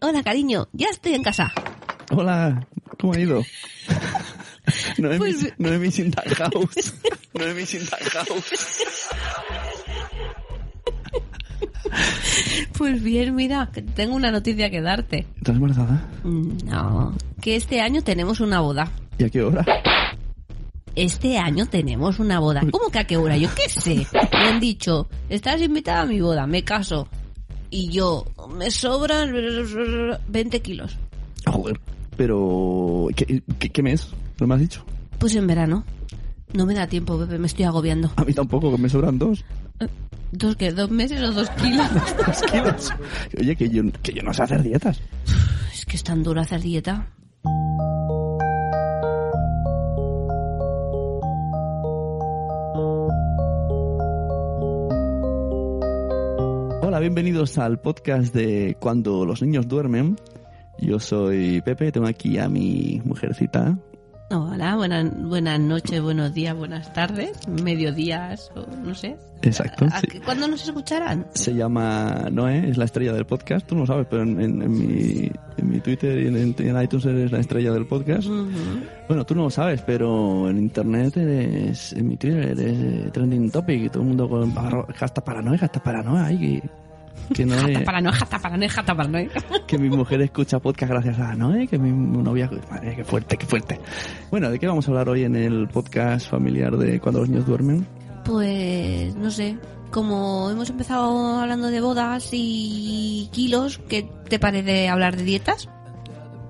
Hola, cariño, ya estoy en casa. Hola, ¿cómo ha ido? No es Pues- mi, no es mi Sinta House. No es mi House. Pues bien, mira, tengo una noticia que darte. ¿Estás embarazada? Mm, No, que este año tenemos una boda. ¿Y a qué hora? Este año tenemos una boda. ¿Cómo que a qué hora? Yo qué sé. Me han dicho, estás invitada a mi boda, me caso. Y yo, me sobran 20 kilos. Joder. Pero, ¿qué, qué, qué mes? ¿No me has dicho? Pues en verano. No me da tiempo, bebé, me estoy agobiando. A mí tampoco, que me sobran dos. ¿Dos qué? ¿Dos meses o dos kilos? Dos kilos. Oye, que yo, que yo no sé hacer dietas. es que es tan duro hacer dieta. Hola, bienvenidos al podcast de Cuando los niños duermen. Yo soy Pepe, tengo aquí a mi mujercita. Hola, buenas, buenas noches, buenos días, buenas tardes, mediodías, o no sé. Exacto. ¿A- a- sí. ¿Cuándo nos escucharán? Se llama Noé, es la estrella del podcast. Tú no lo sabes, pero en, en- en mi, en mi Twitter y en, en iTunes eres la estrella del podcast. Bueno, tú no lo sabes, pero en internet eres, en mi Twitter eres trending topic y todo el mundo con hasta paranoia, hasta paranoia. Ay, que, que, Noé- Jata paranoia, jata paranoia, jata paranoia. que mi mujer escucha podcast gracias a Noé, que mi novia... Madre, qué fuerte, qué fuerte. Bueno, ¿de qué vamos a hablar hoy en el podcast familiar de Cuando los niños duermen? Pues no sé, como hemos empezado hablando de bodas y kilos, ¿qué te parece hablar de dietas?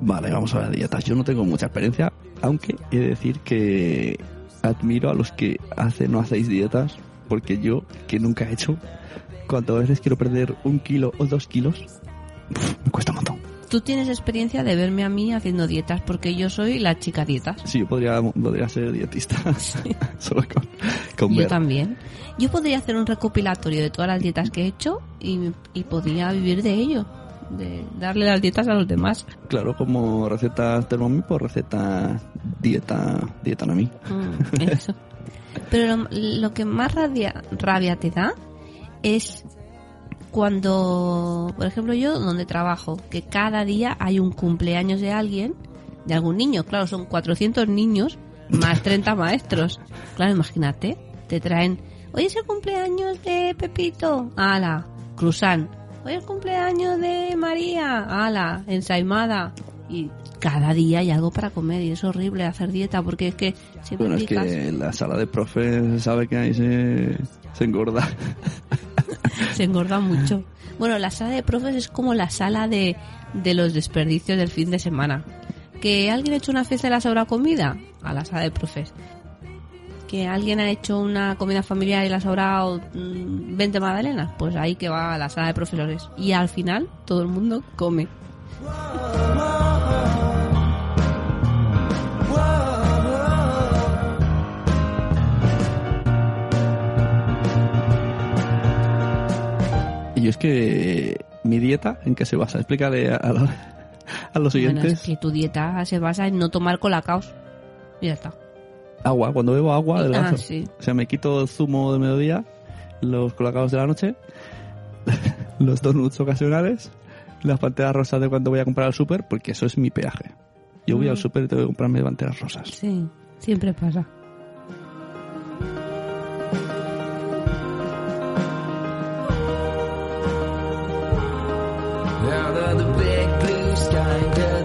Vale, vamos a hablar de dietas. Yo no tengo mucha experiencia, aunque he de decir que admiro a los que hacen o hacéis dietas, porque yo, que nunca he hecho, cuando a veces quiero perder un kilo o dos kilos, me cuesta un montón. Tú tienes experiencia de verme a mí haciendo dietas, porque yo soy la chica dietas. Sí, yo podría, podría ser dietista, solo con, con Yo ver. también. Yo podría hacer un recopilatorio de todas las dietas que he hecho y, y podría vivir de ello, de darle las dietas a los demás. Claro, como recetas Thermomix, pues recetas dieta, dieta a mí. Mm, eso. Pero lo, lo que más rabia, rabia te da es cuando, por ejemplo, yo donde trabajo, que cada día hay un cumpleaños de alguien, de algún niño, claro, son 400 niños más 30 maestros. Claro, imagínate, te traen, hoy es el cumpleaños de Pepito, ala, cruzán. Hoy es el cumpleaños de María, ala, ensaimada. Y cada día hay algo para comer y es horrible hacer dieta porque es que siempre Bueno, es que en la sala de profes se sabe que ahí se, se engorda. Se engorda mucho. Bueno, la sala de profes es como la sala de, de los desperdicios del fin de semana. Que alguien ha hecho una fiesta y le ha sobrado comida, a la sala de profes. Que alguien ha hecho una comida familiar y le ha sobrado mm, 20 magdalenas, pues ahí que va a la sala de profesores. Y al final todo el mundo come. Y yo es que mi dieta, ¿en qué se basa? Explícale a, a los, a los Bueno, oyentes. es que tu dieta se basa en no tomar colacaos. Y ya está. Agua, cuando bebo agua del Ah, sí. O sea, me quito el zumo de mediodía, los colocados de la noche, los donuts ocasionales, las panteras rosas de cuando voy a comprar al súper, porque eso es mi peaje. Yo voy Mm. al súper y tengo que comprarme panteras rosas. Sí, siempre pasa. Sky,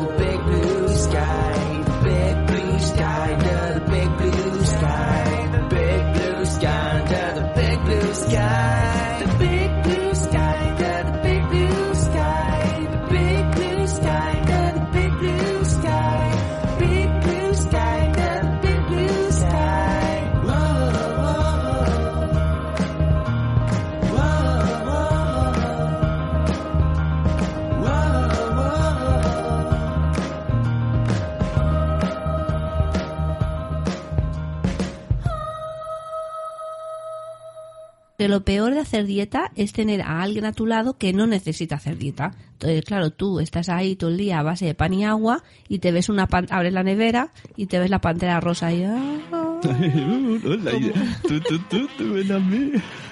Porque lo peor de hacer dieta es tener a alguien a tu lado que no necesita hacer dieta. Entonces, claro, tú estás ahí todo el día a base de pan y agua y te ves una pan abres la nevera y te ves la pantera rosa y...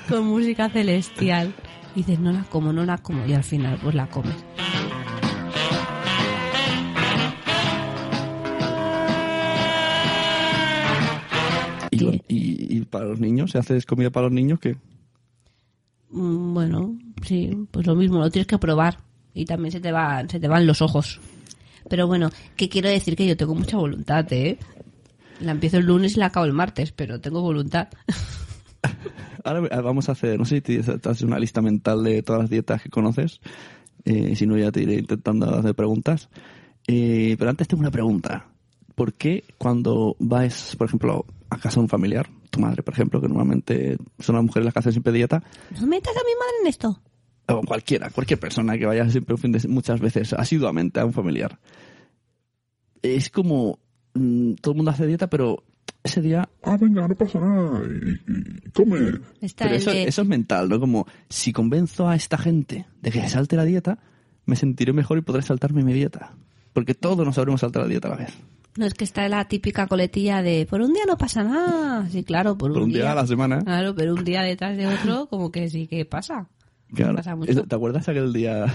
Con música celestial. Y dices, no la como, no la como. Y al final, pues la comes. ¿Y, y, y para los niños? ¿Se hace comida para los niños? ¿Qué? Mm, Bueno, sí, pues lo mismo, lo tienes que probar y también se te van, se te van los ojos. Pero bueno, que quiero decir que yo tengo mucha voluntad, ¿eh? La empiezo el lunes y la acabo el martes, pero tengo voluntad. Ahora vamos a hacer, no sé si te haces una lista mental de todas las dietas que conoces. Eh, si no, ya te iré intentando hacer preguntas. Eh, pero antes tengo una pregunta. ¿Por qué cuando vas, por ejemplo, a casa de un familiar, tu madre, por ejemplo, que normalmente son las mujeres las que hacen siempre dieta, ¿No metas a mi madre en esto? o cualquiera, cualquier persona que vaya siempre un fin de, muchas veces asiduamente a un familiar, es como mm, todo el mundo hace dieta, pero ese día Ah, venga, no pasa nada. Y, y come. Está Pero el eso, de- eso es mental, ¿no? Como si convenzo a esta gente de que se salte la dieta, me sentiré mejor y podré saltarme mi dieta. Porque todos nos sabremos saltar la dieta a la vez. No es que está la típica coletilla de por un día no pasa nada. Sí, claro, por, Por un día a la semana. Claro, pero un día detrás de otro, como que sí que pasa. Claro. Pasa mucho. ¿Te acuerdas aquel día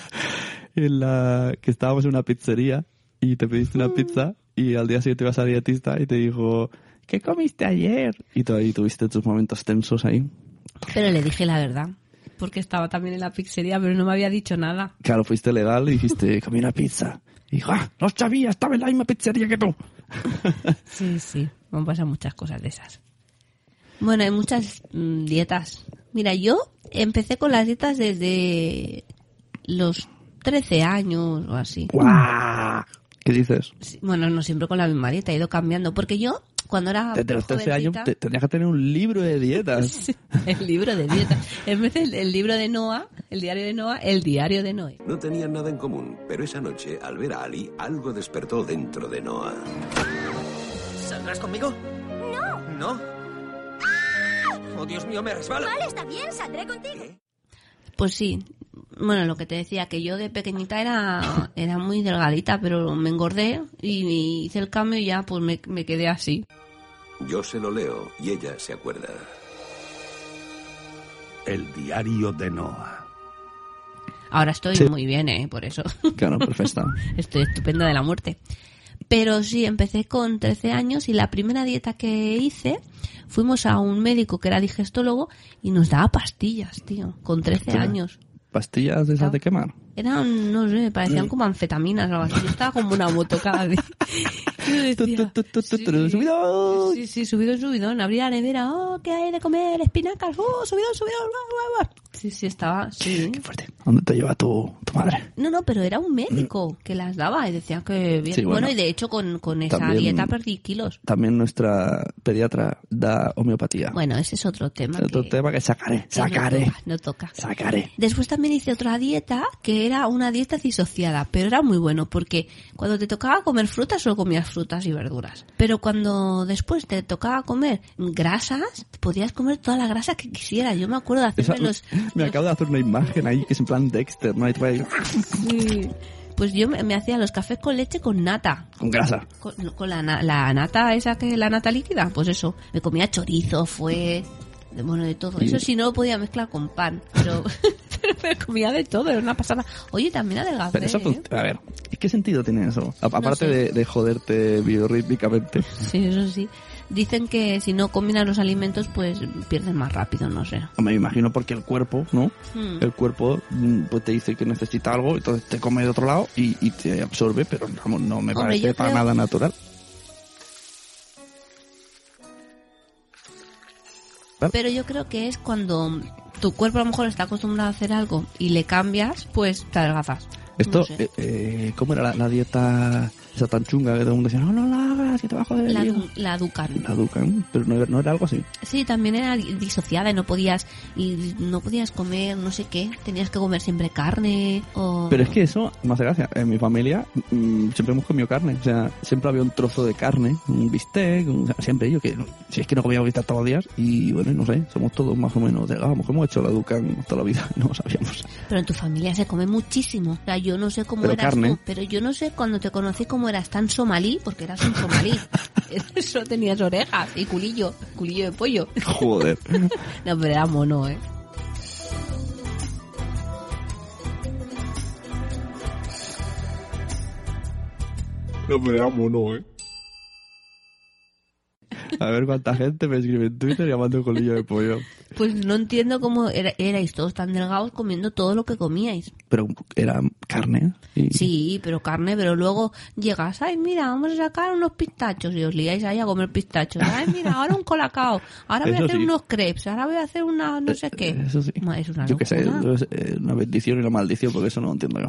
en la que estábamos en una pizzería y te pediste una pizza y al día siguiente ibas a dietista y te dijo, ¿qué comiste ayer? Y tú ahí tuviste tus momentos tensos ahí. Pero le dije la verdad. Porque estaba también en la pizzería, pero no me había dicho nada. Claro, fuiste legal y dijiste, comí una pizza. Y dijo, ah, no sabía, estaba en la misma pizzería que tú. Sí, sí, me pasan muchas cosas de esas. Bueno, hay muchas mm, dietas. Mira, yo empecé con las dietas desde los 13 años o así. ¡Guau! ¿Qué dices? Sí, Bueno, no siempre con la misma dieta, he ido cambiando. Porque yo, cuando era Desde los 13 años te- tendrías que tener un libro de dietas. Sí, el libro de dieta. En vez del el libro de Noah, el diario de Noah, el diario de Noé. No tenían nada en común, pero esa noche, al ver a Ali, algo despertó dentro de Noah. ¿Saldrás conmigo? No. ¿No? Oh, Dios mío, me resbalo. Vale, está bien, saldré contigo. Pues sí. Bueno, lo que te decía, que yo de pequeñita era, era muy delgadita, pero me engordé y hice el cambio y ya pues me, me quedé así. Yo se lo leo y ella se acuerda. El diario de Noah. Ahora estoy Sí. muy bien, ¿eh? Por eso. Claro, perfecta. Estoy estupenda de la muerte. Pero sí, empecé con 13 años y la primera dieta que hice, fuimos a un médico que era digestólogo y nos daba pastillas, tío, con 13 Hostia. años. ¿Pastillas de esas de quemar? Eran, no sé, parecían como anfetaminas o algo así. Yo estaba como una moto cada día. Subidón. Sí, sí, subidón, subidón. Abría la nevera, oh, ¿qué hay de comer? Espinacas, oh, subidón, subidón. Sí, sí, estaba, sí. Qué fuerte. ¿Dónde te lleva tu, tu madre? No, no, pero era un médico que las daba y decía que bien. Sí, bueno. bueno. y de hecho con, con esa También- dieta perdí kilos. También nuestra pediatra da homeopatía. Bueno, ese es otro tema. Otro que- tema que sacaré, que no sacaré, toca, No toca. sacaré. Después también hice otra dieta que era una dieta disociada, pero era muy bueno porque cuando te tocaba comer frutas solo comías frutas y verduras. Pero cuando después te tocaba comer grasas, podías comer toda la grasa que quisieras. Yo me acuerdo de Esa- hacerme los... me los- acabo de hacer una imagen ahí que es en plan Dexter, ¿no? Sí. Pues yo me, me hacía los cafés con leche con nata. con grasa. Con, con la, na- la nata esa que la nata líquida, pues eso. Me comía chorizo, fue... de- Bueno, de todo. Y- Eso sí no lo podía mezclar con pan, pero me comía de todo, era una pasada. Oye, también adelgacé, Pero eso, ¿eh? a ver, ¿qué sentido tiene eso? A- Aparte sé. de, de joderte biorrítmicamente. Sí, eso sí. Dicen que si no combinan los alimentos, pues pierden más rápido, no sé. Me imagino porque el cuerpo, ¿no? Hmm. El cuerpo mm, pues te dice que necesita algo, entonces te come de otro lado y, y te absorbe, pero vamos, no me Hombre, parece para creo- nada natural. Pero yo creo que es cuando tu cuerpo a lo mejor está acostumbrado a hacer algo y le cambias, pues te adelgazas. Esto, No sé. eh, eh, ¿cómo era la, la dieta esa tan chunga que todo el mundo decía, no, no la hagas, que te va a joder? La, hígado"? du- la Ducan. La Ducan, pero no, era- no era algo así. Sí, también era di- disociada y no podías y no podías comer no sé qué, tenías que comer siempre carne o Pero es que eso hace gracia. En mi familia mm, siempre hemos comido carne. O sea, siempre había un trozo de carne, un bistec, un- o sea, siempre yo que si es que no comíamos bistec todos los días y bueno, no sé, somos todos más o menos delgados. Hemos hecho la Ducan toda la vida y no lo sabíamos. pero en tu familia se come muchísimo. O sea, yo no sé cómo Pero eras carne. tú, pero yo no sé cuando te conocí cómo eras tan somalí, porque eras un somalí. Eso tenías orejas y culillo, culillo de pollo. Joder. No, pero era mono, ¿eh? No me amo, no, ¿eh? A ver cuánta gente me escribe en Twitter llamando colillo de pollo. Pues no entiendo cómo era- erais todos tan delgados comiendo todo lo que comíais. Pero era carne. Y... Sí, pero carne, pero luego llegas, ay, mira, vamos a sacar unos pistachos y os liáis ahí a comer pistachos. Ay, mira, ahora un colacao, ahora voy a hacer sí. unos crepes, ahora voy a hacer una no sé qué. Eso sí. Ma, Es una yo qué sé, es eh, una bendición y una maldición, porque eso no lo entiendo yo.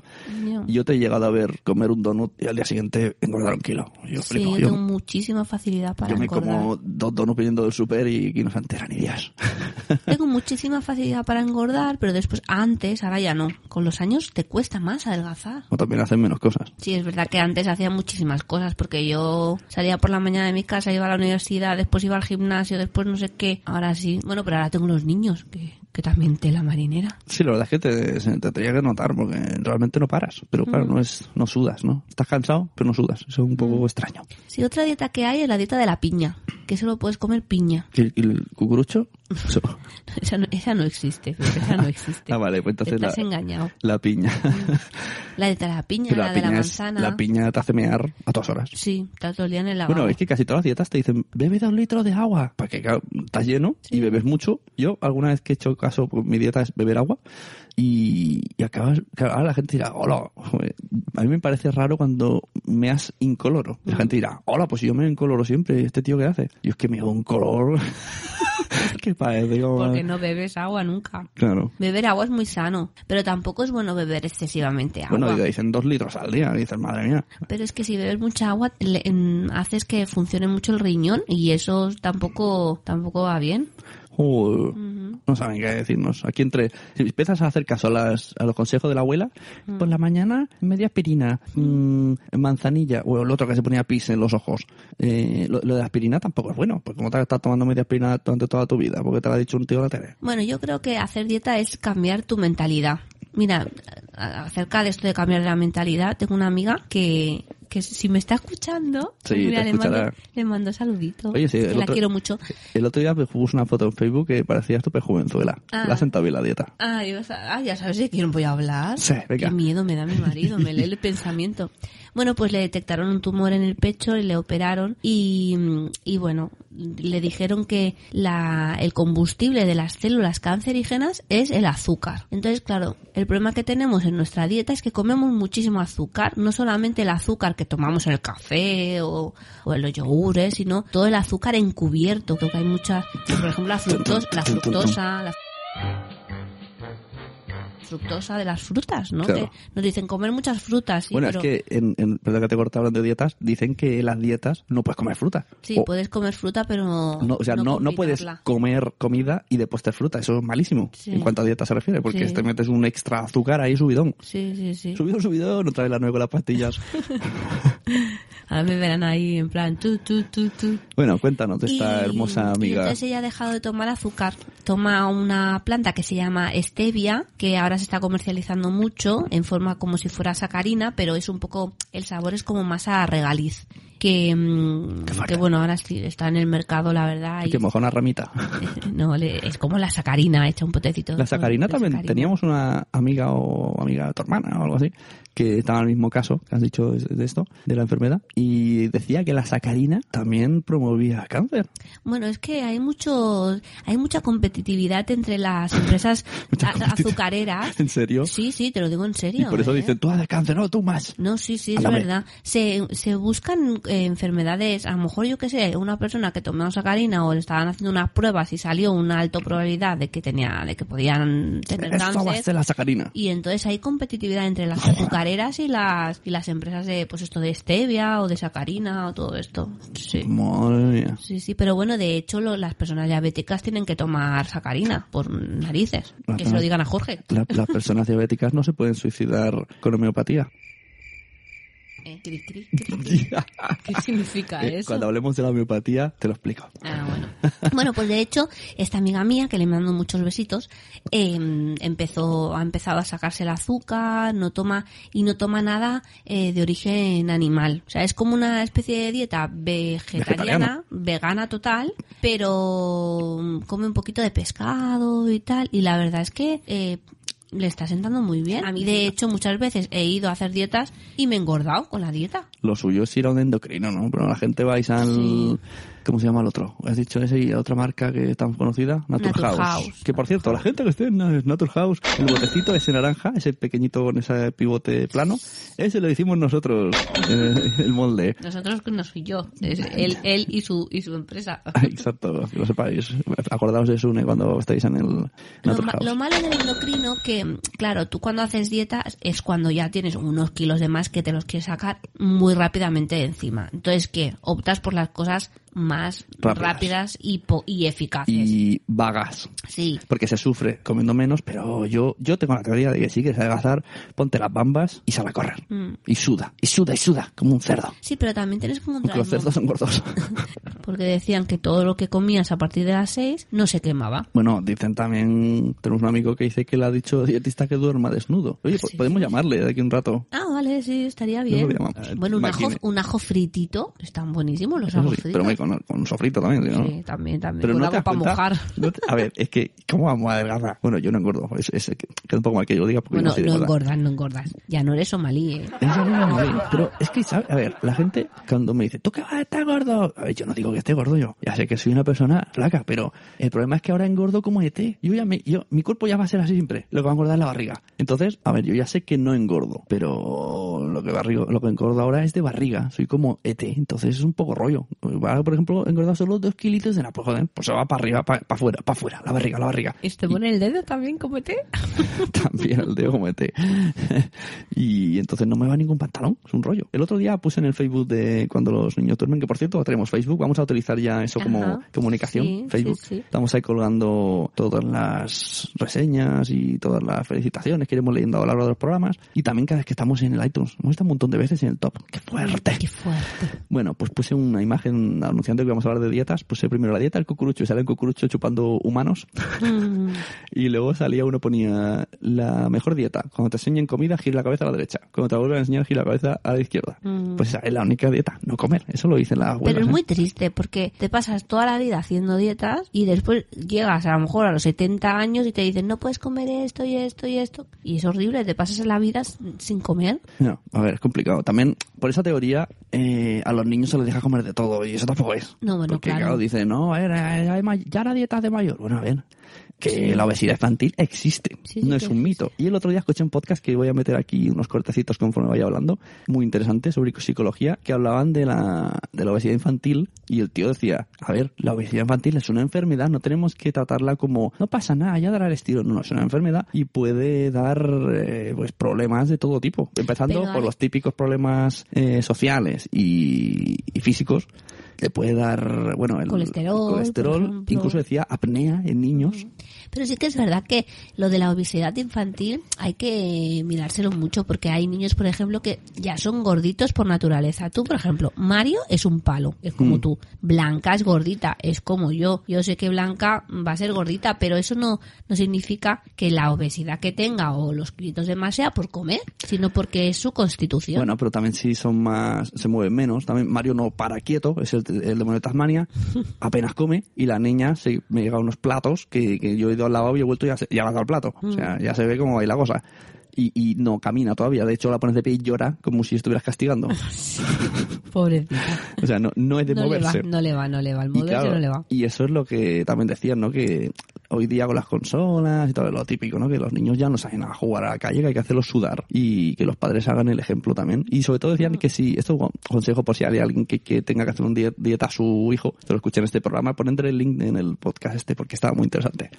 Yo- Yo te he llegado a ver comer un donut y al día siguiente engordar un kilo. Yo Sí, yo tengo muchísima facilidad para yo me engordar. como dos donuts viniendo del super y, y no se enteran ni días. Tengo muchísima facilidad para engordar, pero después, antes, ahora ya no. Con los años te cuesta más adelgazar. o también hacen menos cosas. Sí, es verdad que antes hacía muchísimas cosas, porque yo salía por la mañana de mi casa, iba a la universidad, después iba al gimnasio, después no sé qué. Ahora sí. Bueno, pero ahora tengo los niños, que, que también tela marinera. Sí, la verdad es que te, se te tendría que notar porque realmente no paras. Pero claro, no es no sudas, ¿no? Estás cansado, pero no sudas. Eso es un poco extraño. Sí, otra dieta que hay es la dieta de la piña, que solo puedes comer piña. ¿Y el, el cucurucho? Esa no, esa no existe, esa no existe. Ah, vale, pues entonces Estás la, engañado. la piña. La dieta de la piña, Pero la, de la piña es- manzana. la piña te hace mear a todas horas. Sí, está todo el día en el lavabo. Bueno, es que casi todas las dietas te dicen, bebe dos litros de agua. Porque claro, estás lleno y bebes mucho. Yo, alguna vez que he hecho caso, pues, mi dieta es beber agua. Y, y acabas, ahora la gente dirá, hola, joder, a mí me parece raro cuando meas incoloro. Y la gente dirá, hola, pues yo me incoloro siempre, ¿este tío qué hace? Y es que me da un color que parece como... Porque no bebes agua nunca. Claro. Beber agua es muy sano, pero tampoco es bueno beber excesivamente agua. Bueno, dicen dos litros al día. Y dices, madre mía. Pero es que si bebes mucha agua, le- en- haces que funcione mucho el riñón y eso tampoco, tampoco va bien. Joder, No saben qué decirnos. Aquí entre, si empiezas a hacer caso a, las, a los consejos de la abuela, por la mañana media aspirina, mm, manzanilla, o el otro que se ponía pis en los ojos. Eh, lo, lo de la aspirina tampoco es bueno, porque como te estás tomando media aspirina durante toda tu vida, porque te lo ha dicho un tío de la tele. Bueno, yo creo que hacer dieta es cambiar tu mentalidad. Mira, acerca de esto de cambiar la mentalidad, tengo una amiga que, que si me está escuchando, Sí, mira, le, mando, le mando saludito. Oye, sí, que la otro- quiero mucho. El otro día me puse una foto en Facebook que parecía súper jovenzuela. Ah. Le ha sentado bien la dieta. Ah, ah, ya sabes de quién voy a hablar. Sí, venga. Qué miedo me da mi marido, me lee el pensamiento. Bueno, pues le detectaron un tumor en el pecho y le operaron y, y bueno, le dijeron que la, el combustible de las células cancerígenas es el azúcar. Entonces, claro, el problema que tenemos en nuestra dieta es que comemos muchísimo azúcar, no solamente el azúcar que tomamos en el café o, o en los yogures, sino todo el azúcar encubierto, creo que hay muchas, por ejemplo, la fructosa, la fructosa, la fructosa de las frutas, ¿no? Claro. Que nos dicen comer muchas frutas, sí, bueno, pero es que, en, en, perdón que te corté hablando de dietas, dicen que en las dietas no puedes comer fruta. sí, O- puedes comer fruta, pero No, o sea, no, no, puedes comer comida y después te fruta. Eso es malísimo Sí. en cuanto a dieta se refiere, porque Sí. te metes un extra azúcar ahí subidón. Sí, sí, sí. Subidón, subidón, otra vez la nueve con las pastillas. Ahora me verán ahí en plan tu, tu, tu, tu. bueno, cuéntanos de esta Y- hermosa Y amiga. entonces ella ha dejado de tomar azúcar. Toma una planta que se llama stevia, que ahora se está comercializando mucho en forma como si fuera sacarina, pero es un poco, el sabor es como más a regaliz. Que, mm, que bueno, ahora sí está en el mercado, la verdad. y- que moja una ramita. no, le- es como la sacarina hecha un potecito. La sacarina también. sacarina. Teníamos una amiga o amiga de tu hermana o algo así, que estaba en el mismo caso que has dicho de esto, de la enfermedad, y decía que la sacarina también promovía cáncer. Bueno, es que hay mucho, hay mucha competitividad entre las empresas azucareras. ¿En serio? Sí, sí, te lo digo en Y serio. por eso ¿eh? dicen, tú haces cáncer, no, tú más. No, sí, sí, es verdad. Se, se buscan eh, enfermedades, a lo mejor yo que sé, una persona que tomaba sacarina o le estaban haciendo unas pruebas y salió una alta probabilidad de que tenía, de que podían tener Esto va a cáncer. ser la sacarina. Y entonces hay competitividad entre las azucareras y las, y las empresas de, pues esto de stevia o de sacarina o todo esto. Sí. Madre mía. Sí, sí, pero bueno, de hecho lo- las personas diabéticas tienen que tomar sacarina por narices. Que se lo digan a Jorge. La- las personas diabéticas no se pueden suicidar con homeopatía. Eh, cri, cri, cri, cri. ¿Qué significa Eh, eso? Cuando hablemos de la homeopatía, te lo explico. Ah, bueno. Bueno, pues de hecho, esta amiga mía, que le mando muchos besitos, eh, empezó, ha empezado a sacarse el azúcar, no toma, y no toma nada eh, de origen animal. O sea, es como una especie de dieta vegetariana, vegana total, pero mm, come un poquito de pescado y tal, y la verdad es que, le está sentando muy bien. A mí, de hecho, muchas veces he ido a hacer dietas y me he engordado con la dieta. Lo suyo es ir a un endocrino, ¿no? Pero la gente vais al... Sí. ¿Cómo se llama el otro? ¿Has dicho ese y otra marca que es tan conocida? Naturhaus. Naturhaus. Que por cierto, la gente que esté en Naturhaus, el botecito ese naranja, ese pequeñito con ese pivote plano, ese lo hicimos nosotros, eh, el molde. Nosotros no soy yo, es él, él y su y su empresa. Exacto, que lo sepáis. Acordaos de Sune cuando estáis en el Lo, Naturhaus. lo malo del endocrino que, claro, tú cuando haces dietas es cuando ya tienes unos kilos de más que te los quieres sacar muy rápidamente de encima. Entonces, ¿qué? Optas por las cosas más Rápidas. rápidas, y, po- y eficaces. Y vagas. Sí. porque se sufre comiendo menos, pero yo, yo tengo la teoría de que si quieres adelgazar, ponte las bambas y sale a correr. Mm. Y suda, y suda, y suda, como un cerdo. Sí, pero también tienes que encontrar... los cerdos son gordos. Porque decían que todo lo que comías a partir de las 6 no se quemaba. bueno, dicen también, tenemos un amigo que dice que le ha dicho dietista que duerma desnudo. Oye, po- Sí, podemos sí, llamarle de aquí un rato. Ah, vale, sí, estaría bien. Bueno, un ajo, un ajo fritito, están buenísimos los ajos sí, fritos. pero con, con un sofrito también, ¿sí, ¿no? Sí, también, también. Pero con no das para mojar. no te- a ver, es que, ¿cómo vamos a adelgazar? Bueno, yo no engordo. Es, es, queda un poco mal que yo lo diga porque Bueno, no no engordas, no engordas. Ya no eres somalí, ¿eh? No pero es que, ¿sabes? A ver, la gente cuando me dice, ¿tú qué vas a estar gordo? A ver, yo no digo que esté gordo yo. Ya sé que soy una persona flaca, pero el problema es que ahora engordo como ET. Yo ya me, yo, mi cuerpo ya va a ser así siempre. Lo que va a engordar es la barriga. Entonces, a ver, yo ya sé que no engordo, pero lo que, barrigo, lo que engordo ahora es de barriga. Soy como ET, entonces es un poco rollo. Ahora, por ejemplo, engordado solo dos kilitos de nada. Pues joder, pues se va para arriba, para afuera, para afuera, la barriga, la barriga. ¿Y te pone el dedo también, comete? también el dedo como ET. y entonces no me va ningún pantalón, es un rollo. El otro día puse en el Facebook de cuando los niños duermen, que por cierto tenemos Facebook, vamos a utilizar ya eso como Ajá. comunicación, Sí, Facebook. sí, sí. Estamos ahí colgando todas las reseñas y todas las felicitaciones que iremos leyendo a lo largo de los programas. Y también cada vez que estamos en el iTunes, hemos estado un montón de veces en el top. ¡Qué fuerte! Qué fuerte. Bueno, pues puse una imagen anunciando que íbamos a hablar de dietas. Puse primero la dieta del cucurucho y sale el cucurucho chupando humanos. Mm, Y luego salía uno ponía la mejor dieta. Cuando te enseñen comida, gira la cabeza a la derecha. Cuando te vuelven a enseñar, gira la cabeza a la izquierda. Mm. Pues esa es la única dieta, no comer. Eso lo dicen las abuelas. Pero es ¿eh? muy triste porque te pasas toda la vida haciendo dietas y después llegas a lo mejor a los 70 años y te dicen no puedes comer esto y esto y esto. Y es horrible, te pasas la vida sin comer. No, a ver, es complicado. También, por esa teoría, eh, a los niños se les deja comer de todo y eso tampoco es. No, bueno, Porque, claro. claro, dicen, no, a ver, hay ma- ya la dieta de mayor. Bueno, a ver, que la obesidad infantil existe, Sí, no es un mito. Y el otro día escuché un podcast que voy a meter aquí unos cortecitos conforme vaya hablando, muy interesante sobre psicología, que hablaban de la, de la obesidad infantil y el tío decía, a ver, la obesidad infantil es una enfermedad, no tenemos que tratarla como, no pasa nada, ya dará el estilo. No, no, es una enfermedad y puede dar eh, pues problemas de todo tipo, empezando Pero, por los típicos problemas eh, sociales y, y físicos. Le puede dar, bueno, el Colesterol, colesterol, por ejemplo. incluso decía apnea en niños. Pero sí que es verdad que lo de la obesidad infantil hay que mirárselo mucho porque hay niños, por ejemplo, que ya son gorditos por naturaleza. Tú, por ejemplo, Mario es un palo, es como Mm. tú. Blanca es gordita, es como yo. Yo sé que Blanca va a ser gordita, pero eso no, no significa que la obesidad que tenga o los kilitos de más sea por comer, sino porque es su constitución. Bueno, pero también si son más, se mueven menos. También Mario no para quieto, es el, el demonio de Tasmania, apenas come y la niña se me llega unos platos que, que yo he ido al lavabo y he vuelto y ya, se, ya ha dado el plato. O sea, ya se ve cómo va la cosa. Y, y no camina todavía. De hecho, la pones de pie y llora como si estuvieras castigando. Pobrecita. O sea, no, no es de No le, va, moverse. no le va, no le va. El moverse claro, no le va. y eso es lo que también decían, ¿no? Que hoy día con las consolas y todo lo típico, ¿no? Que los niños ya no saben a jugar a la calle, que hay que hacerlos sudar y que los padres hagan el ejemplo también. Y sobre todo decían que si, esto es un consejo por si hay alguien que, que tenga que hacer un die- dieta a su hijo, te lo escuché en este programa, ponen el link en el podcast este porque estaba muy interesante.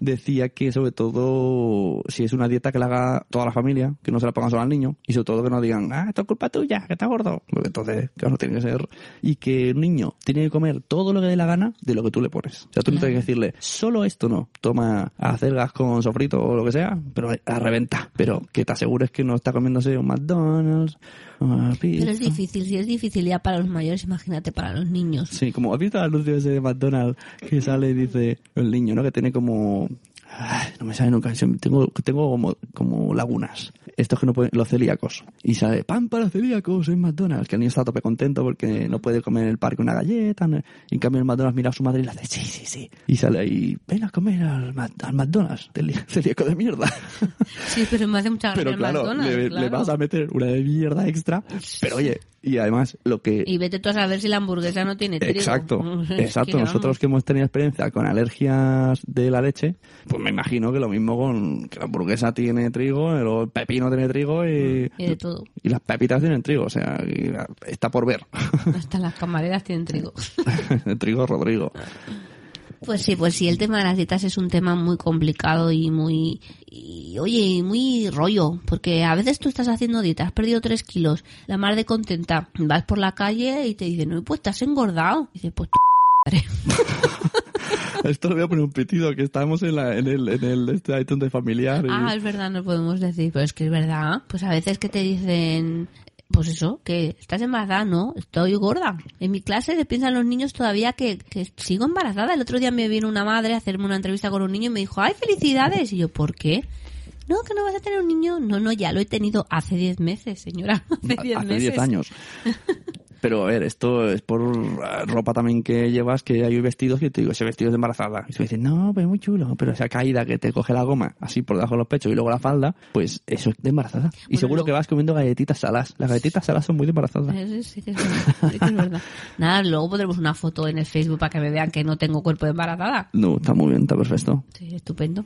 Decía que sobre todo si es una dieta que la haga toda la familia, que no se la pongan solo al niño y sobre todo que no digan, ah, esto es culpa tuya, que está gordo. Porque entonces, claro, tiene que ser. Y que un niño tiene que comer todo lo que dé la gana de lo que tú le pones. O sea, tú no tienes que decirle, solo esto no, toma acelgas con sofrito o lo que sea, pero a reventa. Pero que te asegures que no está comiéndose un McDonald's, una pizza. Pero es difícil, si es difícil ya para los mayores, imagínate para los niños. Sí, como has visto el anuncio ese de McDonald's que sale y dice el niño, ¿no? Que tiene como Ay, no me sale nunca. Tengo, tengo como, como lagunas. Estos que no pueden, los celíacos. Y sale pan para celíacos en McDonald's. Que el niño está a tope contento porque no puede comer en el parque una galleta. ¿no? Y en cambio el McDonald's mira a su madre y le hace sí, sí, sí. Y sale ahí, ven a comer al, al McDonald's. Celí- Celíaco de mierda. Sí, pero me hace mucha gracia Pero claro, McDonald's, le, claro. le vas a meter una de mierda extra. Pero oye, y además lo que... Y vete tú a saber si la hamburguesa no tiene trigo. Exacto, Es exacto. que, Nosotros que hemos tenido experiencia con alergias de la leche, pues me imagino que lo mismo con que la hamburguesa tiene trigo, el pepino tiene trigo y, Y de todo. y las pepitas tienen trigo. O sea, está por ver. Hasta las camareras tienen trigo. El trigo Rodrigo. Pues sí, pues sí, el tema de las dietas es un tema muy complicado y muy, y, oye, muy rollo, porque a veces tú estás haciendo dieta, has perdido tres kilos, la mar de contenta, vas por la calle y te dicen, no, pues te has engordado. Y dices, pues tu madre. Esto lo voy a poner un pitido, que estamos en, la, en el, en el este item de familiar. y- Ah, es verdad, no podemos decir, pero es que es verdad. Pues a veces que te dicen, pues eso, que estás embarazada, no, estoy gorda. En mi clase se piensan los niños todavía que, que sigo embarazada. El otro día me vino una madre a hacerme una entrevista con un niño y me dijo, ¡ay, felicidades! Y yo, ¿por qué? No, que no vas a tener un niño. No, no, ya lo he tenido hace 10 meses, señora. Hace 10 hace meses. 10 años. Pero a ver, esto es por eh, ropa también que llevas, que hay vestidos que te digo, ese vestido es de embarazada. Y tú dices, no, pues muy chulo, pero esa caída que te coge la goma así por debajo de los pechos y luego la falda, pues eso es de embarazada. y seguro luego- que vas comiendo galletitas salas. Las galletitas salas son muy de embarazada. Sí, sí sí que es verdad. Nada, luego pondremos una foto en el Facebook para que me vean que no tengo cuerpo de embarazada. No, está muy bien, está perfecto. Sí, estupendo.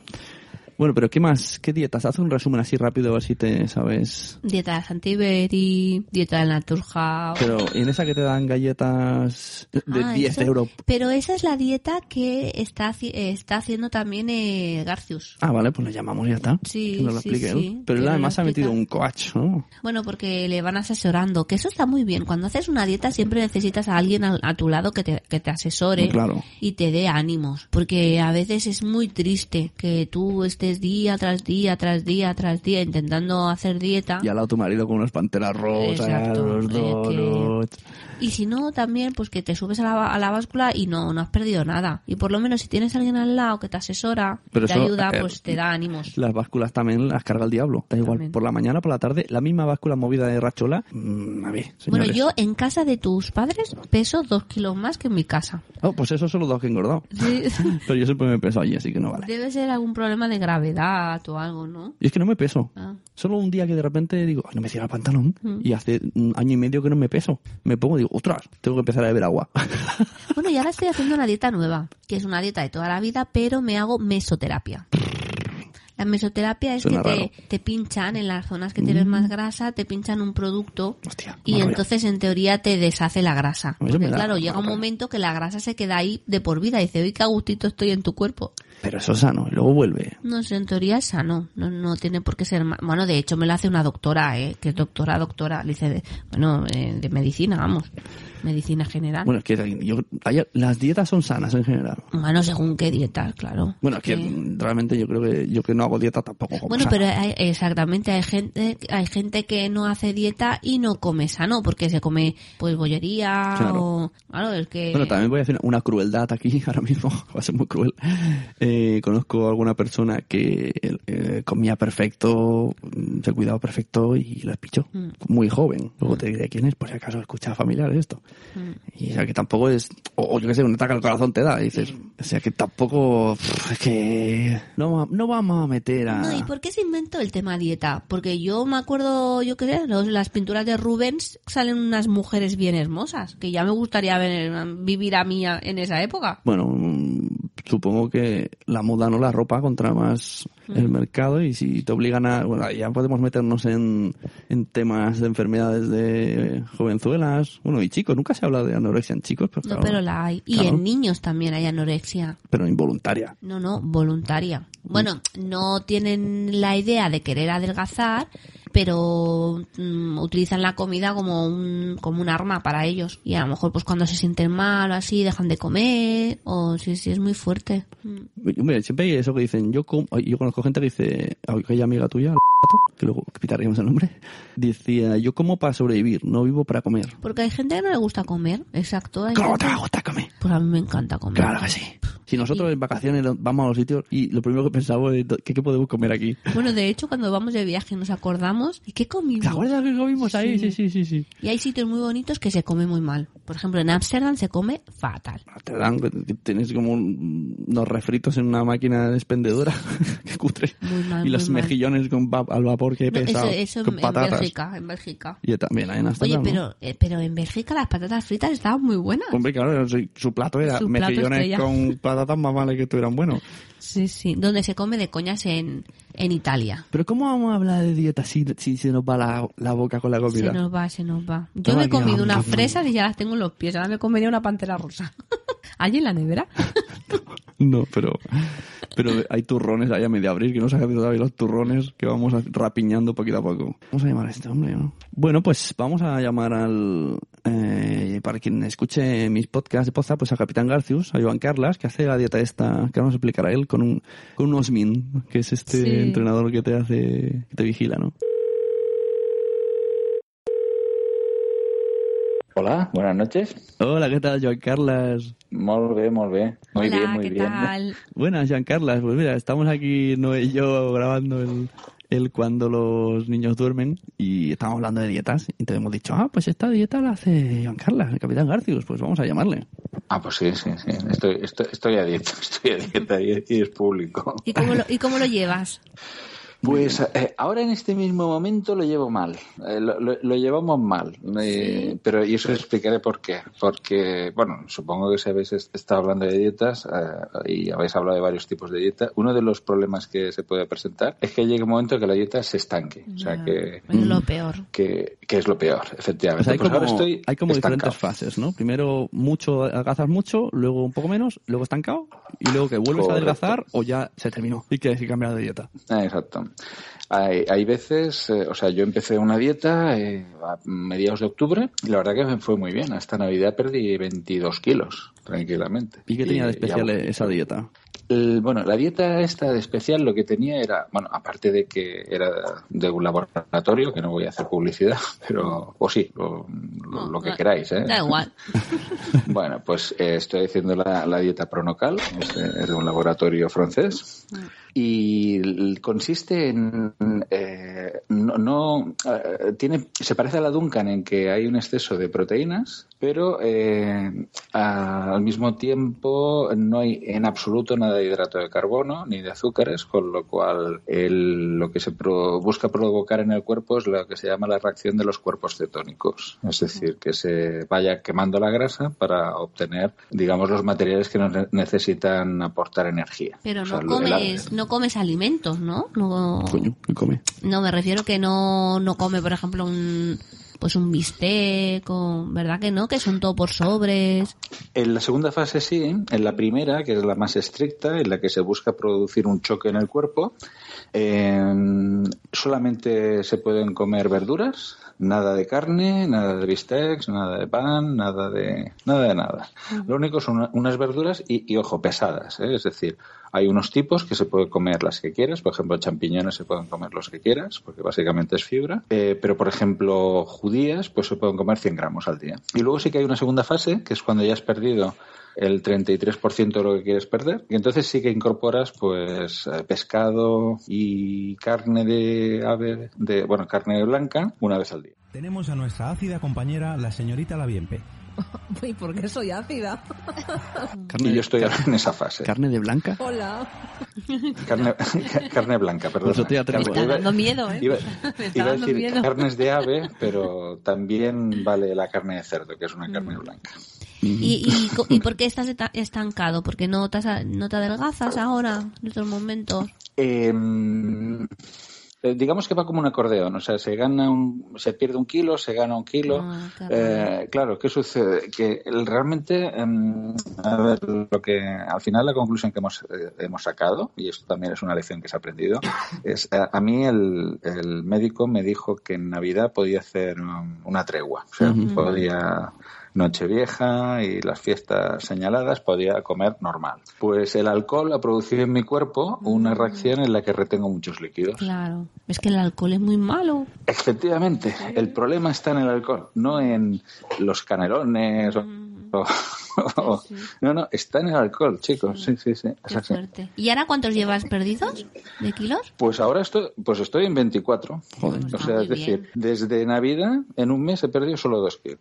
Bueno, pero ¿qué más? ¿Qué dietas? Haz un resumen así rápido a ver si te sabes. Dieta de Santiberi, dieta del Naturhaus. Pero en esa que te dan galletas de Ah, 10 eso- euros. Pero esa es la dieta que está, está haciendo también eh, Garcius. Ah, vale, pues le llamamos y ya está. Sí, Que nos lo sí, explique sí. Pero él además ha metido un coach, ¿no? Bueno, porque le van asesorando, que eso está muy bien. Cuando haces una dieta siempre necesitas a alguien a, a tu lado que te, que te asesore Claro. y te dé ánimos. Porque a veces es muy triste que tú estés día tras día, tras día, tras día intentando hacer dieta. Y al lado tu marido con unas panteras rosas, Exacto, los eh, que- donuts. Y si no, también, pues que te subes a la, a la báscula y no, no has perdido nada. Y por lo menos si tienes a alguien al lado que te asesora, Pero te eso, ayuda, eh, pues te da ánimos. Las básculas también las carga el diablo. Da igual, También. por la mañana, por la tarde, la misma báscula movida de rachola. mm, a ver, Bueno, yo en casa de tus padres peso dos kilos más que en mi casa. Oh, pues esos son los dos que he engordado. Sí. Pero yo siempre me peso allí, así que no vale. Debe ser algún problema de gravedad o algo, ¿no? Y es que no me peso. Ah. Solo un día que de repente digo, "Ay, no me cierra el pantalón. Y hace un año y medio que no me peso. Me pongo y digo, ostras, tengo que empezar a beber agua. Bueno, y ahora estoy haciendo una dieta nueva, que es una dieta de toda la vida, pero me hago mesoterapia. La mesoterapia es Suena que. Mm. te, te pinchan en las zonas que tienes más grasa, te pinchan un producto Hostia, y entonces en teoría te deshace la grasa. Porque da claro, llega un momento que la grasa se queda ahí de por vida y dice, uy, qué gustito estoy en tu cuerpo. Pero eso es sano, y luego vuelve. No sé, en teoría es sano, no, no tiene por qué ser Bueno, de hecho me lo hace una doctora, ¿eh? Que es doctora, doctora, dice, de, bueno, eh, de medicina, vamos, medicina general. Bueno, es que yo, las dietas son sanas en general. Bueno, según qué dietas, claro. Bueno, es que Que- realmente yo creo que yo que no hago dieta tampoco como Bueno, sana. pero hay- exactamente, hay gente, hay gente que no hace dieta y no come sano, porque se come, pues, bollería Claro. o... Claro, es que... Bueno, también voy a hacer una crueldad aquí ahora mismo, va a ser muy cruel. Eh, conozco a alguna persona que eh, comía perfecto, mm, se cuidaba perfecto y lo pichó. Mm. Muy joven. Luego te diré quién es, por si acaso escucha familiares esto. Mm. Y o sea que tampoco es, o, o yo que sé, un ataque al corazón te da. Y dices, o sea que tampoco, pff, es que no, va- no vamos a meter a... No, ¿y por qué se inventó el tema dieta? Porque yo me acuerdo, yo qué sé, los- las pinturas de Rubens salen unas mujeres bien hermosas, que ya me gustaría ver- vivir a mí en esa época. Bueno, mm, supongo que la moda no la ropa contra más Mm. el mercado y si te obligan a... Bueno, ya podemos meternos en, en temas de enfermedades de jovenzuelas. Bueno, y chicos, nunca se habla de anorexia en chicos, pero No, claro, pero la hay. Y en niños también hay anorexia. pero involuntaria. No, no, voluntaria. Bueno, no tienen la idea de querer adelgazar, pero mm, utilizan la comida como un, como un arma para ellos. Y a lo mejor pues cuando se sienten mal o así dejan de comer, o sí, sí, es muy fuerte. Mm. Siempre hay eso que dicen, yo com- yo conozco gente que dice, aquella amiga tuya, que luego quitaremos el nombre, decía, yo como para sobrevivir, no vivo para comer. Porque hay gente que no le gusta comer, exacto. ¿Cómo gente- te gusta comer? Pues a mí me encanta comer. Claro que sí. Si nosotros en vacaciones vamos a los sitios y lo primero que pensamos es ¿qué, qué podemos comer aquí? Bueno, de hecho, cuando vamos de viaje nos acordamos y qué comimos. ¿Te acuerdas que comimos ahí? Sí, sí, sí, sí. Y hay sitios muy bonitos que se come muy mal. Por ejemplo, en Ámsterdam se come fatal. Te dan, tienes como un- unos refritos en una máquina expendedora. Qué cutre. Muy mal, y los muy mal. mejillones con va- al vapor que No, eso pesado. eso con en, patatas. Bélgica, en Bélgica. Y también hay en Oye, Amsterdam, ¿no? pero, eh, pero en Bélgica las patatas fritas estaban muy buenas. Hombre, claro, su, plato era Su plato mejillones estrella. con patatas más malas que estuvieran buenos. Sí, sí. Donde se come de coñas en, en Italia. Pero ¿cómo vamos a hablar de dieta si, si se nos va la, la boca con la comida? Se nos va, se nos va. Yo me he comido unas fresas y ya las tengo en los pies. Ahora me comería una pantera rosa. Allí en la nevera. No, pero, pero hay turrones ahí a medio abril, que no sacan todavía los turrones que vamos rapiñando poquito a poco. Vamos a llamar a este hombre, ¿no? Bueno, pues vamos a llamar al... eh, para quien escuche mis podcasts de posta, pues a Capitán Garcius, a Joan Carlas, que hace la dieta esta, que vamos a explicar a él, con un, con un Osmin, que es este Sí. entrenador que te hace, que te vigila, ¿no? Hola, buenas noches. Hola, ¿qué tal, Joan Carlas? Molt bé, molt bé. Muy Hola, bien, muy ¿qué bien. tal? Buenas, Joan Carlas. Pues mira, estamos aquí, Noé y yo, grabando el, el cuando los niños duermen y estamos hablando de dietas. Y entonces hemos dicho, ah, pues esta dieta la hace Joan Carlas, el Capitán Garcius. Pues vamos a llamarle. Ah, pues sí, sí, sí. Estoy, estoy, estoy a dieta, estoy a dieta y, y es público. ¿Y cómo lo, ¿Y cómo lo llevas? Pues eh, ahora en este mismo momento lo llevo mal, Eh, lo, lo- lo llevamos mal, Eh, pero y eso explicaré por qué. Porque, bueno, supongo que si habéis est- estado hablando de dietas eh, y habéis hablado de varios tipos de dieta, uno de los problemas que se puede presentar es que llega un momento que la dieta se estanque, o sea que, Es lo peor. que, que es lo peor, efectivamente. O sea, hay Pues como, ahora estoy hay como estancado. diferentes fases, ¿no? Primero mucho, adelgazas mucho, luego un poco menos, luego estancado, y luego que vuelves Correcto. a adelgazar o ya se terminó y que cambiar de dieta. Ah, exacto. Hay, hay veces, eh, o sea, yo empecé una dieta eh, a mediados de octubre y la verdad que me fue muy bien. Hasta Navidad perdí 22 kilos, tranquilamente. ¿Y qué tenía de especial ya- esa dieta? El- bueno, la dieta esta de especial lo que tenía era, bueno, aparte de que era de un laboratorio, que no voy a hacer publicidad, pero, o sí, lo, lo- No, lo que queráis, ¿eh? Da igual. Bueno, pues eh, estoy haciendo la, la dieta Pronocal, es de, es de un laboratorio francés. Y consiste en. eh, no. no, eh, tiene, se parece a la Duncan en que hay un exceso de proteínas, pero eh, a- al mismo tiempo no hay en absoluto nada de hidrato de carbono ni de azúcares, con lo cual el- lo que se pro- busca provocar en el cuerpo es lo que se llama la reacción de los cuerpos cetónicos. Es decir, que se vaya quemando la grasa para obtener, digamos, los materiales que nos ne- necesitan aportar energía. Pero O sea, no comes, no comes alimentos, ¿no? No, Coño, ¿qué come? no me refiero que no, no come, por ejemplo, un, pues un bistec, o, ¿verdad que no? Que son todo por sobres. En la segunda fase sí, en la primera, que es la más estricta, en la que se busca producir un choque en el cuerpo, eh, solamente se pueden comer verduras, nada de carne, nada de bistecs, nada de pan, nada de nada de nada. Lo único son una- unas verduras y, y, ojo, pesadas, ¿eh? es decir, hay unos tipos que se puede comer las que quieras, por ejemplo, champiñones se pueden comer los que quieras, porque básicamente es fibra, eh, pero por ejemplo, judías, pues se pueden comer 100 gramos al día. Y luego sí que hay una segunda fase, que es cuando ya has perdido el 33% de lo que quieres perder. Y entonces sí que incorporas pues eh, pescado y carne de ave, de, bueno, carne blanca una vez al día. Tenemos a nuestra ácida compañera, la señorita Laviempe. ¿Y por qué soy ácida? Carne Y yo estoy en esa fase. ¿Carne de blanca? Hola. Carne, carne blanca, perdón. Pues te Me está Iba- dando miedo, ¿eh? Iba, Me está iba a dando decir miedo. carnes de ave, pero también vale la carne de cerdo, que es una carne Mm. blanca. ¿Y, y, co- ¿Y por qué estás estancado? ¿Porque no te, has- no te adelgazas ahora, en estos momentos? Eh, digamos que va como un acordeón, o sea, se gana un, se pierde un kilo, se gana un kilo. Ah, Eh, claro, ¿qué sucede? Que realmente, em, a ver, lo que al final la conclusión que hemos, eh, hemos sacado, y esto también es una lección que se ha aprendido, es a, a mí el, el médico me dijo que en Navidad podía hacer um, una tregua, o sea, podía Nochevieja y las fiestas señaladas podía comer normal. Pues el alcohol ha producido en mi cuerpo una reacción en la que retengo muchos líquidos. Claro. Es que el alcohol es muy malo. Efectivamente, el problema está en el alcohol, no en los canelones. O- o- o- no, no, está en el alcohol, chicos. Sí, sí, sí. Qué fuerte. ¿Y ahora cuántos llevas perdidos de kilos? Pues ahora estoy, pues estoy en 24. Joder. O Ah, sea, es decir, desde Navidad en un mes he perdido solo dos kilos.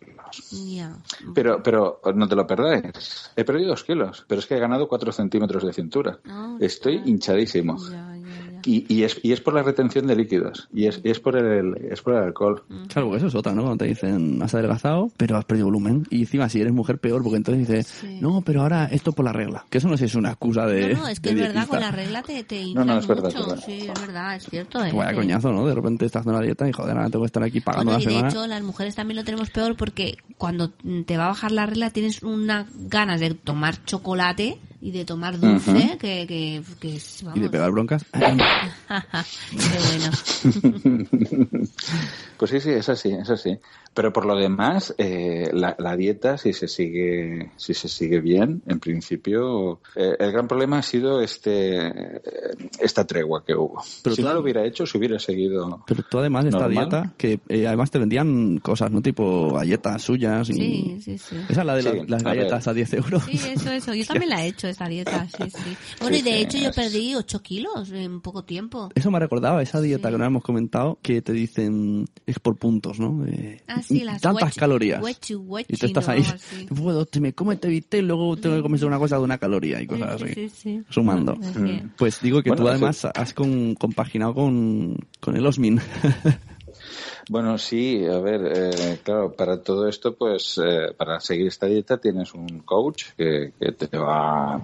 Pero, pero no te lo perdáis. He perdido dos kilos, pero es que he ganado cuatro centímetros de cintura. Ah, Estoy hinchadísimo. Y, y, es, y es por la retención de líquidos. Y es, y es, por, el, es por el alcohol. Claro, porque eso es otra, ¿no? Cuando te dicen, has adelgazado, pero has perdido volumen. Y encima, si eres mujer, peor, porque entonces dices, Sí. no, pero ahora esto por la regla. Que eso no sé si es una excusa de. No, no, es que es verdad, con la regla te, te No, inflan no, es verdad, mucho. es verdad. Sí, es verdad, es cierto. ¿eh? Vaya Que- coñazo, ¿no? De repente estás haciendo la dieta y joder, ahora tengo que estar aquí pagando Bueno, la y de semana. hecho, las mujeres también lo tenemos peor porque cuando mm, te va a bajar la regla tienes una ganas de tomar chocolate y de tomar dulce que, que, que es, Y de vamos. pegar broncas. Qué bueno. Pues sí, sí, es así, es así. Pero por lo demás, eh, la, la dieta, si se sigue, si se sigue bien, en principio, eh, el gran problema ha sido este, eh, esta tregua que hubo. Pero si tú- no lo hubiera hecho, si hubiera seguido. Pero tú además de esta dieta, que eh, además te vendían cosas, ¿no? Tipo galletas suyas. Y... Sí, sí, sí. Esa es la de Sí, las, las a galletas a 10 euros. Sí, eso, eso. Yo también la he hecho, esta dieta, sí, sí. Bueno, Sí, y de sí, hecho yo perdí 8 kilos en poco tiempo. Eso me ha recordado esa dieta Sí. que no hemos comentado, que te dicen, es por puntos, ¿no? De- Ah, sí, las tantas huechi- calorías. huechi- huechi, y tú estás ¿no? ahí, así. puedo, te me como este bistec y luego tengo que comerse una cosa de una caloría y cosas Sí, así. sí, sí. Sumando. Pues digo que Bueno, tú además has con- compaginado con, con el Osmin. Bueno, sí, a ver, eh, claro, para todo esto, pues, eh, para seguir esta dieta tienes un coach que, que te va,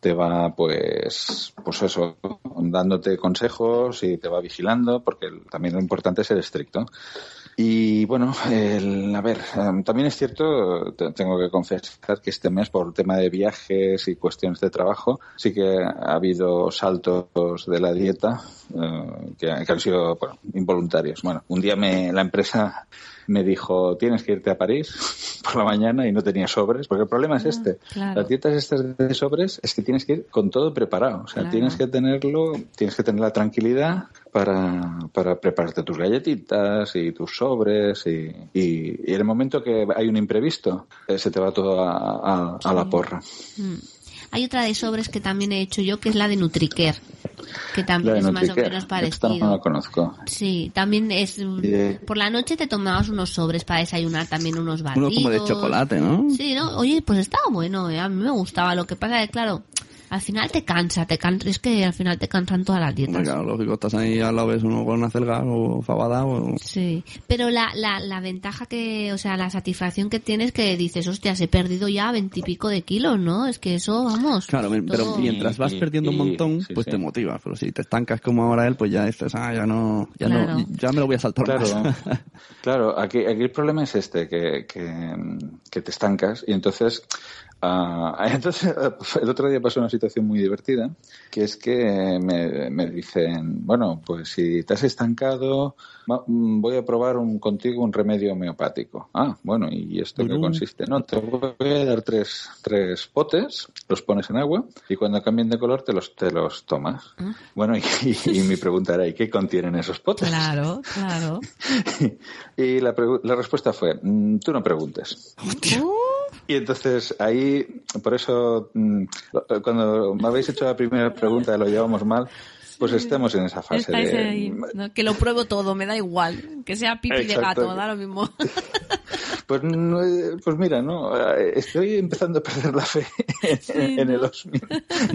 te va, pues, pues eso, dándote consejos y te va vigilando, porque también lo importante es ser estricto. Y bueno, el- a ver, em, también es cierto, te- tengo que confesar que este mes, por tema de viajes y cuestiones de trabajo, sí que ha habido saltos de la dieta eh, que, han sido involuntarios. Bueno, un día me, la empresa me dijo, tienes que irte a París por la mañana y no tenía sobres, porque el problema es este. claro. Las dietas estas de sobres es que tienes que ir con todo preparado. O sea, Claro. tienes que tenerlo, tienes que tener la tranquilidad para, para prepararte tus galletitas y tus sobres y, y- y en el momento que hay un imprevisto, eh, se te va todo a, a- a la porra. Mm. Hay otra de sobres que también he hecho yo, que es la de Nutricare, que también es más o menos esta no la parecido. conozco. Sí, también es... Por la noche te tomabas unos sobres para desayunar, también unos batidos. Uno como de chocolate, ¿no? Sí, ¿no? Oye, pues estaba bueno, ¿eh? a mí me gustaba. Lo que pasa es que, claro, al final te cansa, te cansa, es que al final te cansan todas las dietas. Claro, lógico, estás ahí al lado, ves uno con una celga o fabada o... Sí, pero la, la, la ventaja que, o sea, la satisfacción que tienes que dices, hostias, he perdido ya veintipico de kilos, ¿no? Es que eso, vamos. Claro, pero mientras vas Y- perdiendo un montón, sí, pues sí. te motivas. Pero si te estancas como ahora él, pues ya dices, ah, ya no, ya Claro. no, ya me lo voy a saltar Claro, más. claro. Aquí, aquí el problema es este, que, que, que te estancas y entonces, ah, entonces el otro día pasó una situación muy divertida, que es que me, me dicen, bueno, pues si te has estancado, mm, voy a probar un, contigo un remedio homeopático. Ah, bueno, ¿y esto qué consiste? No, te voy a dar tres, tres potes, los pones en agua y cuando cambien de color te los, te los tomas. Bueno, y, y mi pregunta era, ¿y qué contienen esos potes? Claro, claro. Y la, la respuesta fue, "Mm, tú no preguntes. Y entonces ahí, por eso, mm, lo- cuando me habéis hecho la primera pregunta, lo llevamos mal, pues estamos en esa fase Estáis de... ahí, ¿no? Que lo pruebo todo, me da igual. Que sea pipi de gato, da lo mismo. Pues, no, eh, pues mira, no, Eh, estoy empezando a perder la fe en el Osmi.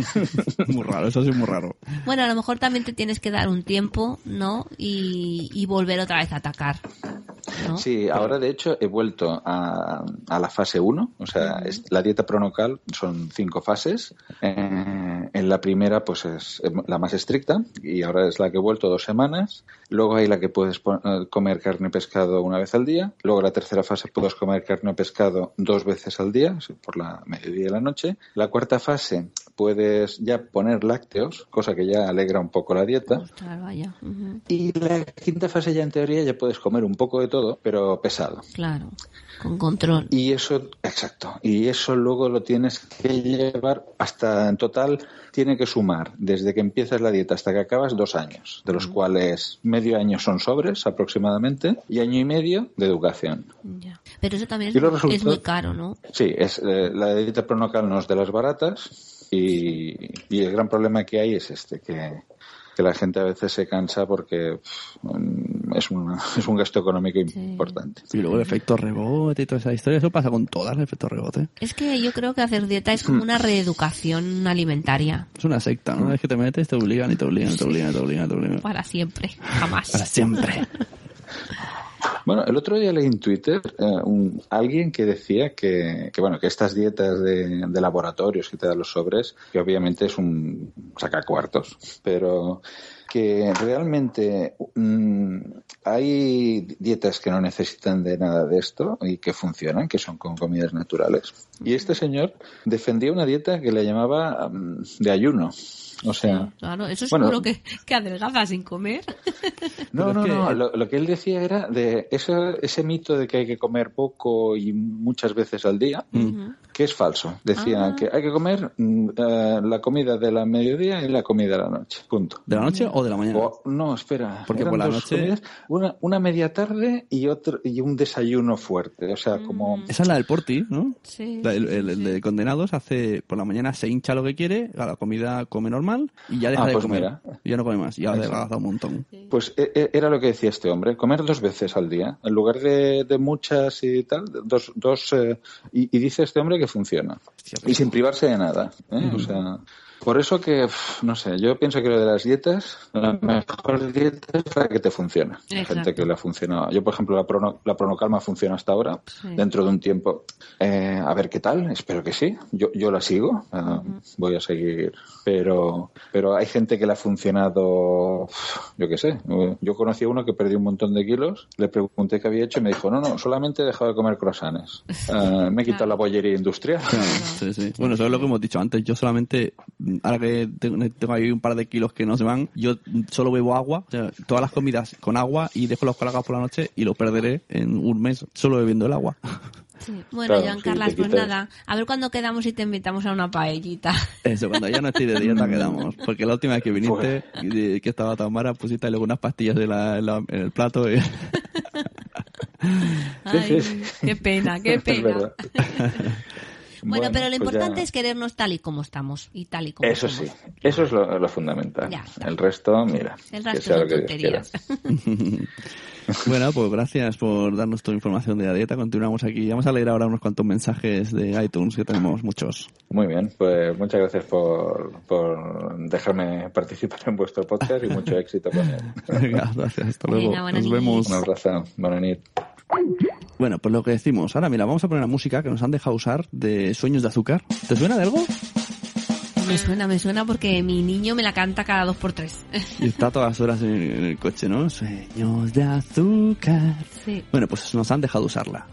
muy raro, eso sí es muy raro. Bueno, a lo mejor también te tienes que dar un tiempo, ¿no? Y, y volver otra vez a atacar. ¿No? Sí, ahora de hecho he vuelto a, a la fase 1, o sea, es- la dieta pronocal son cinco fases. Eh, en la primera pues es la más estricta y ahora es la que he vuelto dos semanas. Luego hay la que puedes eh, comer carne y pescado una vez al día. Luego la tercera fase puedes comer carne o pescado dos veces al día, por la mediodía y la noche. La cuarta fase puedes ya poner lácteos, cosa que ya alegra un poco la dieta. Ostras, vaya. Y la quinta fase ya en teoría ya puedes comer un poco de todo, pero pesado. Claro, con control. Y eso, exacto. Y eso luego lo tienes que llevar hasta en total tiene que sumar desde que empiezas la dieta hasta que acabas dos años, de los cuales medio año son sobres aproximadamente y año y medio de educación. Ya. Pero eso también es, es muy caro, ¿no? Sí, es, eh, la dieta pronocal no es de las baratas y, y el gran problema que hay es este, que, que la gente a veces se cansa porque mm, es, una- es un gasto económico importante. Y luego el efecto rebote y toda esa historia, eso pasa con todas, el efecto rebote. Es que yo creo que hacer dieta es como una reeducación alimentaria. Es una secta, ¿no? Es que te metes, te obligan y te obligan, y te obligan, y te obligan, y te obligan. Para siempre, jamás. Para siempre. Bueno, el otro día leí en Twitter eh, un- alguien que decía que, que, bueno, que estas dietas de, de laboratorios que te dan los sobres, que obviamente es un sacacuartos, pero que realmente mm, hay dietas que no necesitan de nada de esto y que funcionan, que son con comidas naturales. Y este señor defendía una dieta que le llamaba mm, de ayuno. O sea, Claro, eso Bueno. seguro que, que adelgaza sin comer. no, no, es que- no. Lo, lo que él decía era de ese, ese mito de que hay que comer poco y muchas veces al día, que es falso. Decía Ah. que hay que comer mm, eh, la comida de la mediodía y la comida de la noche. Punto. ¿De la noche o de la mañana? O- no, espera. Porque eran por la noche- comidas, una, una media tarde y otro y un desayuno fuerte. O sea, como Esa es la del Porti, ¿no? Sí, La- el, el- el de condenados hace por la mañana se hincha lo que quiere, a la comida come normal y ya deja Ah, de pues comer. mira. Ya no come más, ya adelgaza un montón. Pues e- e- era lo que decía este hombre, comer dos veces al día, en lugar de, de muchas y tal, dos, dos eh, y, y dice este hombre que funciona. Y sin privarse de nada. ¿eh? O sea, por eso que, no sé, yo pienso que lo de las dietas, la mejor dieta es la que te funciona. Hay gente que le ha funcionado. Yo, por ejemplo, la, prono, la pronocalma funciona hasta ahora. Sí. Dentro de un tiempo, eh, a ver qué tal, espero que sí. Yo, yo la sigo, eh, voy a seguir. Pero, pero hay gente que le ha funcionado, yo qué sé. Yo conocí a uno que perdió un montón de kilos, le pregunté qué había hecho y me dijo, no, no, solamente he dejado de comer croissants. Eh, me he quitado la bollería industrial. Sí, sí. Bueno, eso es lo que hemos dicho antes. Yo solamente, ahora que tengo, ahí un par de kilos que no se van, yo solo bebo agua, o sea, todas las comidas con agua y dejo los colgados por la noche y lo perderé en un mes solo bebiendo el agua. Sí. Bueno, Claro, Joan sí, Carlas, pues nada, a ver cuándo quedamos y te invitamos a una paellita. Eso, cuando ya no estoy de dieta quedamos. Porque la última vez que viniste, y- que estaba tan mala, pusiste luego unas pastillas de la, en la- en el plato. y- Ay, qué pena, qué pena. Verdad. Bueno, pero lo pues ya- importante es querernos tal y como estamos y tal y como Eso somos. sí, eso es lo, lo fundamental. Ya. El resto, mira, El que resto sea son lo que tonterías. Bueno, pues gracias por darnos tu información de la dieta. Continuamos aquí. Vamos a leer ahora unos cuantos mensajes de iTunes, que tenemos muchos. Muy bien, pues muchas gracias por, por dejarme participar en vuestro podcast y mucho éxito con él. Venga, gracias. Hasta luego. Venga, Nos vemos. Un abrazo, buena nit. Bueno, pues lo que decimos. Ahora, mira, vamos a poner la música que nos han dejado usar de Sueños de Azúcar. ¿Te suena de algo? Me suena, me suena porque mi niño me la canta cada dos por tres. Y está todas las horas en, en el coche, ¿no? Sueños de Azúcar. Sí. Bueno, pues nos han dejado usarla.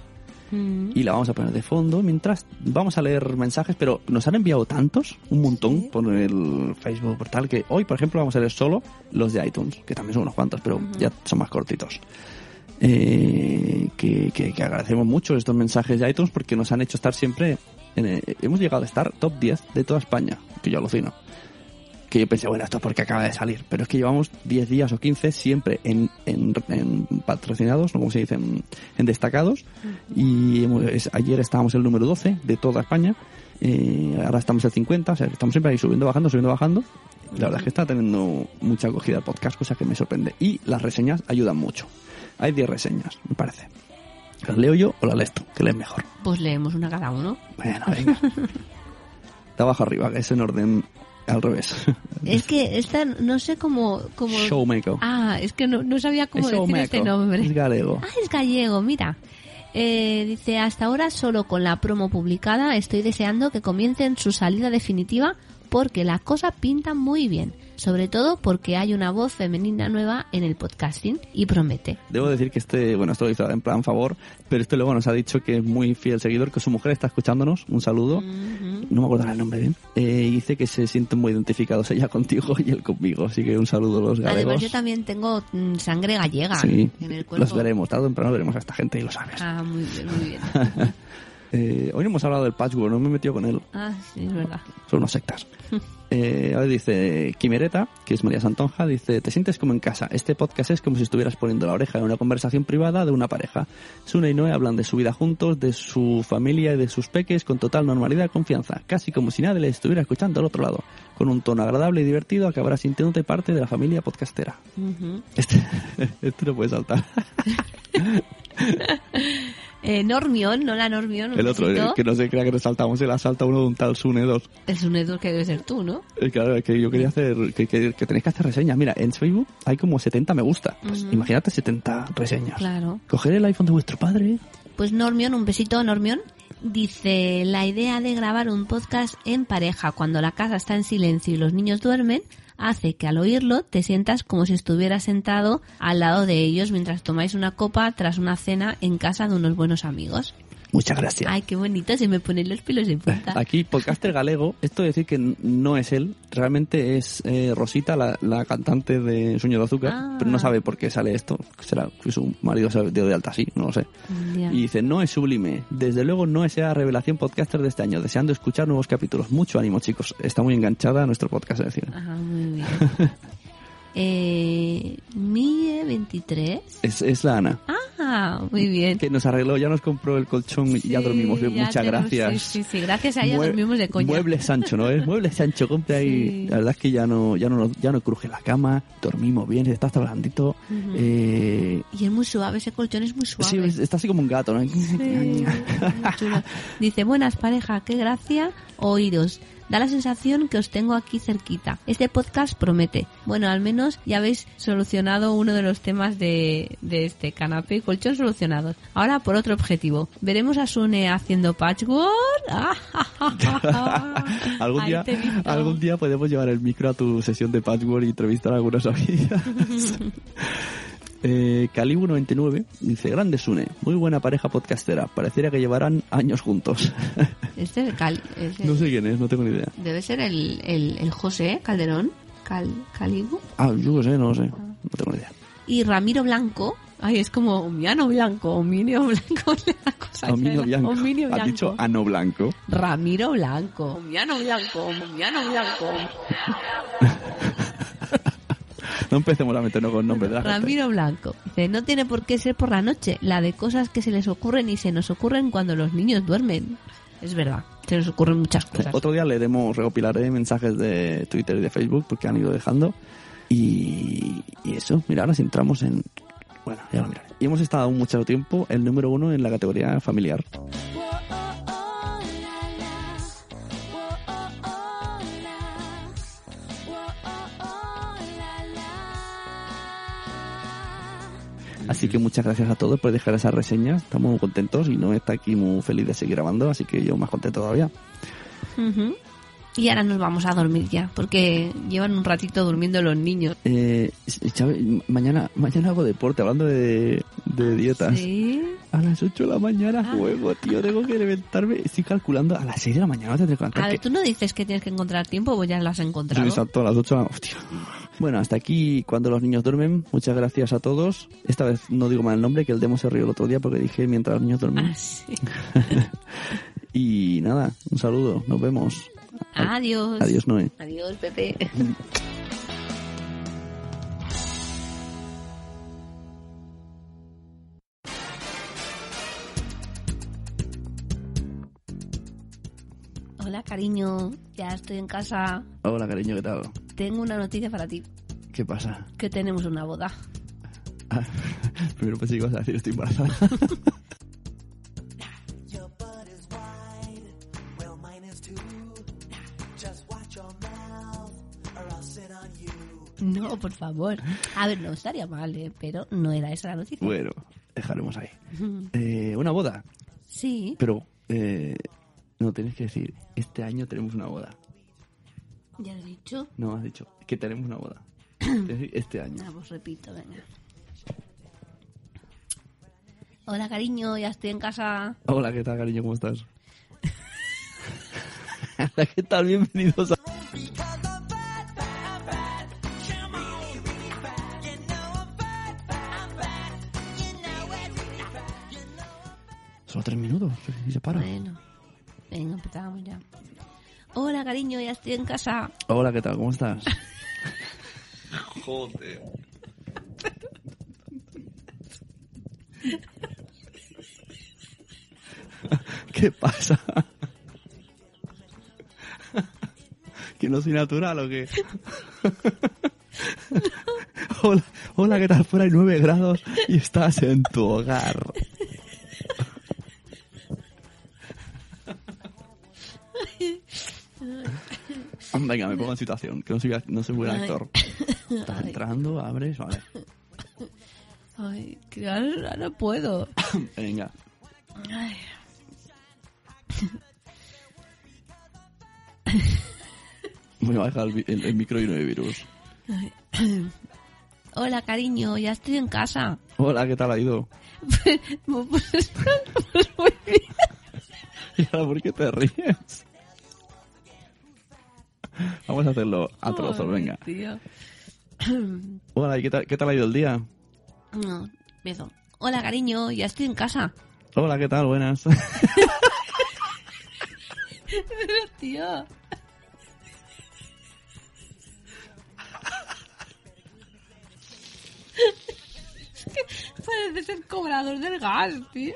Mm. y la vamos a poner de fondo mientras vamos a leer mensajes, pero nos han enviado tantos, un montón por el Facebook portal que hoy, por ejemplo, vamos a leer solo los de iTunes, que también son unos cuantos, pero ya son más cortitos. Eh, que, que- que agradecemos mucho estos mensajes de iTunes porque nos han hecho estar siempre, en el- hemos llegado a estar top 10 de toda España, que yo alucino. Que yo pensé, bueno, esto es porque acaba de salir, pero es que llevamos 10 días o 15 siempre en, en, patrocinados, no como se dice, en, destacados, y hemos- ayer estábamos el número 12 de toda España, eh, ahora estamos el 50, o sea, estamos siempre ahí subiendo, bajando, subiendo, bajando. La verdad es que está teniendo mucha acogida el podcast, cosa que me sorprende. Y las reseñas ayudan mucho. Hay 10 reseñas, me parece. ¿Las leo yo o las lees tú? Que lees mejor. Pues leemos una cada uno. Bueno, venga. De abajo arriba, que es en orden al revés. Es que esta no sé cómo... cómo... Showmaker. Ah, es que no, no sabía cómo Es decir Showmaker. este nombre. Es galego. Ah, es gallego, mira. Eh, dice, hasta ahora solo con la promo publicada estoy deseando que comiencen su salida definitiva porque la cosa pinta muy bien. Sobre todo porque hay una voz femenina nueva en el podcasting y promete. Debo decir que este, bueno, esto lo hizo en plan favor, pero este luego nos ha dicho que es muy fiel seguidor, que su mujer está escuchándonos. Un saludo. No me acuerdo el nombre bien. Eh, dice que se sienten muy identificados ella contigo y él conmigo. Así que un saludo a los Además galegos. yo también tengo mm, sangre gallega Sí, en el cuerpo. los veremos, tarde o temprano veremos a esta gente y lo sabes. Ah, muy bien, muy bien. Eh, hoy no hemos hablado del patchwork, no me he metido con él. Ah, sí, es verdad. Son unos sectas. Eh, ahora dice Quimereta, que es María Santonja, dice, te sientes como en casa. Este podcast es como si estuvieras poniendo la oreja en una conversación privada de una pareja. Sune y Noé hablan de su vida juntos, de su familia y de sus peques con total normalidad y confianza, casi como si nadie les estuviera escuchando al otro lado. Con un tono agradable y divertido acabarás sintiéndote parte de la familia podcastera. Ujú. Este, este no puede saltar. Eh, Normion, no la Normion. un El otro, el que no se crea que nos saltamos, se la salta uno de un tal Sune 2. Es un Edu que debe ser tú, ¿no? Eh, Claro, que yo quería hacer, que, que, que tenéis que hacer reseñas. Mira, en Facebook hay como 70 me gusta. Pues Ujú. imagínate 70 reseñas. Claro. Coger el iPhone de vuestro padre. Pues Normion, un besito, Normion. Dice, la idea de grabar un podcast en pareja cuando la casa está en silencio y los niños duermen hace que al oírlo te sientas como si estuvieras sentado al lado de ellos mientras tomáis una copa tras una cena en casa de unos buenos amigos. Muchas gracias. Ay, qué bonito, se me ponen los pelos de punta. Aquí, podcaster galego, esto de decir que no es él, realmente es eh, Rosita, la, la cantante de Sueño de Azúcar, Ah. pero no sabe por qué sale esto. Será que su marido se dio de alta así, no lo sé. Y dice, no es sublime. Desde luego no es la revelación podcaster de este año, deseando escuchar nuevos capítulos. Mucho ánimo, chicos. Está muy enganchada a nuestro podcast, es decir. Ajá, muy bien. eh, Mie 23. Es, es la Ana. Ah, muy bien. Que nos arregló, ya nos compró el colchón y ya dormimos ya Muchas tenemos- gracias. Sí, sí, sí, gracias a ella Mue- dormimos de coña. Muebles Sancho, ¿no es? Muebles Sancho, compra ahí. Sí. La verdad es que ya no, ya no, ya no cruje la cama, dormimos bien, está hasta blandito. Eh, Y es muy suave, ese colchón es muy suave. sí, es- está así como un gato, ¿no? Dice, buenas pareja, qué gracia oíros. Da la sensación que os tengo aquí cerquita. Este podcast promete. Bueno, al menos ya habéis solucionado uno de los temas de, de este canapé y colchón solucionados. Ahora por otro objetivo. Veremos a Sune haciendo patchwork. algún día, algún día podemos llevar el micro a tu sesión de patchwork y entrevistar a algunas amigas. Eh, Calibu99 dice, grande Sune, muy buena pareja podcastera, pareciera que llevarán años juntos. Este es el Cali. es el- no sé quién es, no tengo ni idea. Debe ser el, el, el José Calderón. Cal, Calibu. Ah, yo qué sé, no lo sé, no tengo ni idea. Y Ramiro Blanco. Ay, es como Omiano Blanco, Ominio Blanco. la cosa Ominio. Blanco. Ominio Has Blanco. dicho ano blanco. Ramiro Blanco. Omiano Blanco, Omiano Blanco. No empecemos a meternos con nombres de la gente. Ramiro Blanco. Dice, no tiene por qué ser por la noche, la de cosas que se les ocurren y se nos ocurren cuando los niños duermen. Es verdad, se nos ocurren muchas cosas. Otro día leeremos, recopilaré mensajes de Twitter y de Facebook porque han ido dejando. Y, y eso, mira, ahora si entramos en... Bueno, ya lo miraré. Y hemos estado mucho tiempo el número uno en la categoría familiar. Así que muchas gracias a todos por dejar esas reseñas. Estamos muy contentos y no está aquí muy feliz de seguir grabando, así que yo más contento todavía. Ujú. Y ahora nos vamos a dormir ya, porque llevan un ratito durmiendo los niños. Eh, Chávez, mañana, mañana hago deporte, hablando de, de dietas. Sí. A las 8 de la mañana Ah. juego, tío, tengo que levantarme. Estoy calculando a las 6 de la mañana, te tengo que A levantar. ver, que- tú no dices que tienes que encontrar tiempo, pues ya lo has encontrado. Sí, exacto, a las 8 de la Hostia. Bueno, hasta aquí cuando los niños duermen. Muchas gracias a todos. Esta vez no digo mal el nombre, que el demo se rió el otro día porque dije mientras los niños duermen. Ah, sí. Y nada, un saludo, nos vemos. Adiós. Adiós, Noé. Adiós, Pepe. Hola, cariño. Ya estoy en casa. Hola, cariño, ¿qué tal? Tengo una noticia para ti. ¿Qué pasa? Que tenemos una boda. Ah, primero pensé que ibas a decir estoy embarazada. No, por favor. A ver, no estaría mal, ¿eh? pero no era esa la noticia. bueno, dejaremos ahí. Eh, una boda. Sí, Pero, eh, no, tienes que decir, este año tenemos una boda. Ya he dicho. No, has dicho que tenemos una boda. Este año. Ah, pues repito, venga. Hola, cariño, ya estoy en casa. Hola, ¿qué tal, cariño? ¿Cómo estás? Hola, ¿qué tal? Bienvenidos a... Solo tres minutos y se para. Bueno, venga, empezamos ya. Hola, cariño, ya estoy en casa. Hola, ¿qué tal? ¿Cómo estás? Joder. ¿Qué pasa? ¿Que no soy natural o qué? hola, hola, ¿qué tal? Fuera hay 9 grados y estás en tu hogar. Venga, me pongo en situación, que no soy, no soy buen actor. Estás Ay. entrando, abres, vale. Ay, que ahora no puedo. Venga. Ay. Voy a bajar el, el- el micro y no hay virus. Hola, cariño, ya estoy en casa. Hola, ¿qué tal ha ido? Pues, pues muy bien. ¿Y ahora por qué te ríes? Vamos a hacerlo a trozos, venga. tío. Hola, ¿y qué tal, qué tal ha ido el día? No, empiezo. Hola, cariño, ya estoy en casa. Hola, ¿qué tal? Buenas. Pero, tío. Es que parece ser cobrador del gas, tío.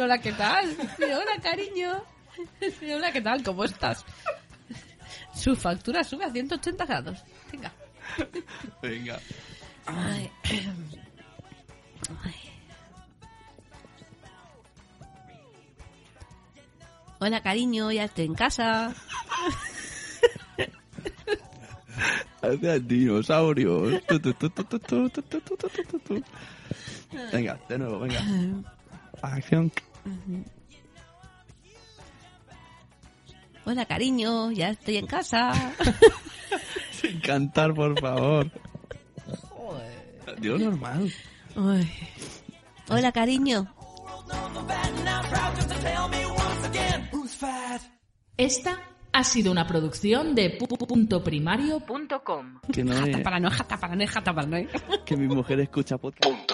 hola, ¿qué tal? Hola, cariño. Hola, ¿qué tal? ¿Cómo estás? Su factura sube a 180 grados. Venga. Venga. Hola, cariño, ya estoy en casa. Hacían dinosaurios. Venga, de nuevo, venga. Acción. Hola, cariño, ya estoy en casa. Sin cantar, por favor. Dios, normal. Hola, cariño. Esta ha sido una producción de pu.primario.com. Que no es... Para no, jata, para no, jata, para no. Que mi mujer escucha podcast.